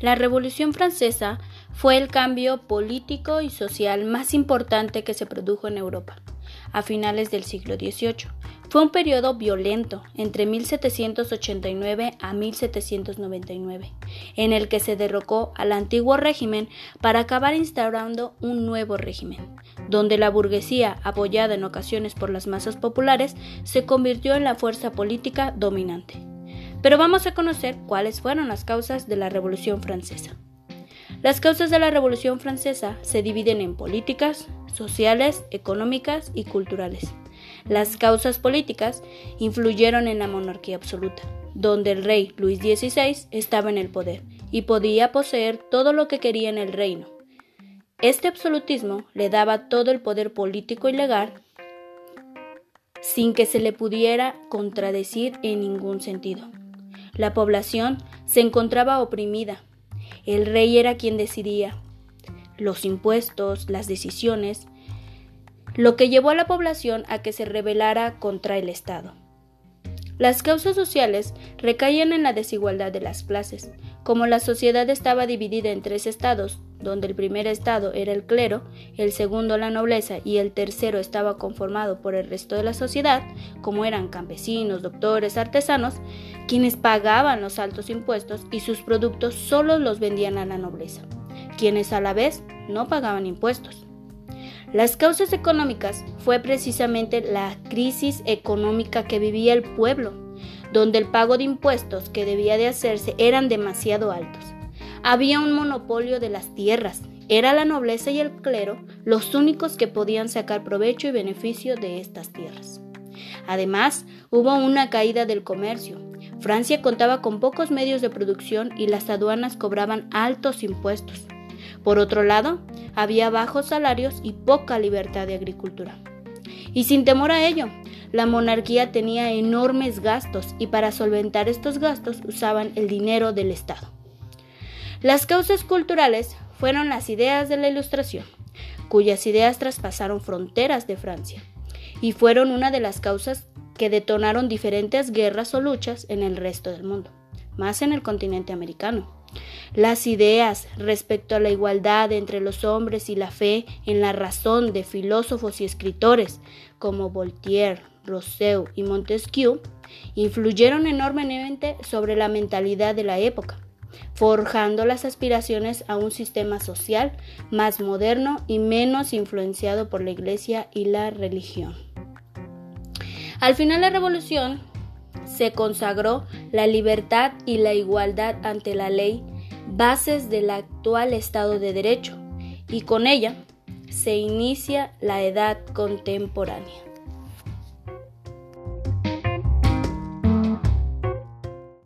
La Revolución Francesa fue el cambio político y social más importante que se produjo en Europa a finales del siglo XVIII. Fue un periodo violento entre 1789 a 1799, en el que se derrocó al antiguo régimen para acabar instaurando un nuevo régimen, donde la burguesía, apoyada en ocasiones por las masas populares, se convirtió en la fuerza política dominante. Pero vamos a conocer cuáles fueron las causas de la Revolución Francesa. Las causas de la Revolución Francesa se dividen en políticas, sociales, económicas y culturales. Las causas políticas influyeron en la monarquía absoluta, donde el rey Luis XVI estaba en el poder y podía poseer todo lo que quería en el reino. Este absolutismo le daba todo el poder político y legal sin que se le pudiera contradecir en ningún sentido. La población se encontraba oprimida. El rey era quien decidía los impuestos, las decisiones, lo que llevó a la población a que se rebelara contra el Estado. Las causas sociales recaían en la desigualdad de las clases. Como la sociedad estaba dividida en tres estados, donde el primer estado era el clero, el segundo la nobleza y el tercero estaba conformado por el resto de la sociedad, como eran campesinos, doctores, artesanos, quienes pagaban los altos impuestos y sus productos solo los vendían a la nobleza, quienes a la vez no pagaban impuestos. Las causas económicas fue precisamente la crisis económica que vivía el pueblo, donde el pago de impuestos que debía de hacerse eran demasiado altos. Había un monopolio de las tierras, era la nobleza y el clero los únicos que podían sacar provecho y beneficio de estas tierras. Además, hubo una caída del comercio. Francia contaba con pocos medios de producción y las aduanas cobraban altos impuestos. Por otro lado, había bajos salarios y poca libertad de agricultura. Y sin temor a ello, la monarquía tenía enormes gastos y para solventar estos gastos usaban el dinero del Estado. Las causas culturales fueron las ideas de la Ilustración, cuyas ideas traspasaron fronteras de Francia, y fueron una de las causas que detonaron diferentes guerras o luchas en el resto del mundo, más en el continente americano. Las ideas respecto a la igualdad entre los hombres y la fe en la razón de filósofos y escritores como Voltaire, Rousseau y Montesquieu influyeron enormemente sobre la mentalidad de la época, forjando las aspiraciones a un sistema social más moderno y menos influenciado por la Iglesia y la religión. Al final la revolución se consagró la libertad y la igualdad ante la ley bases del actual Estado de Derecho y con ella se inicia la edad contemporánea.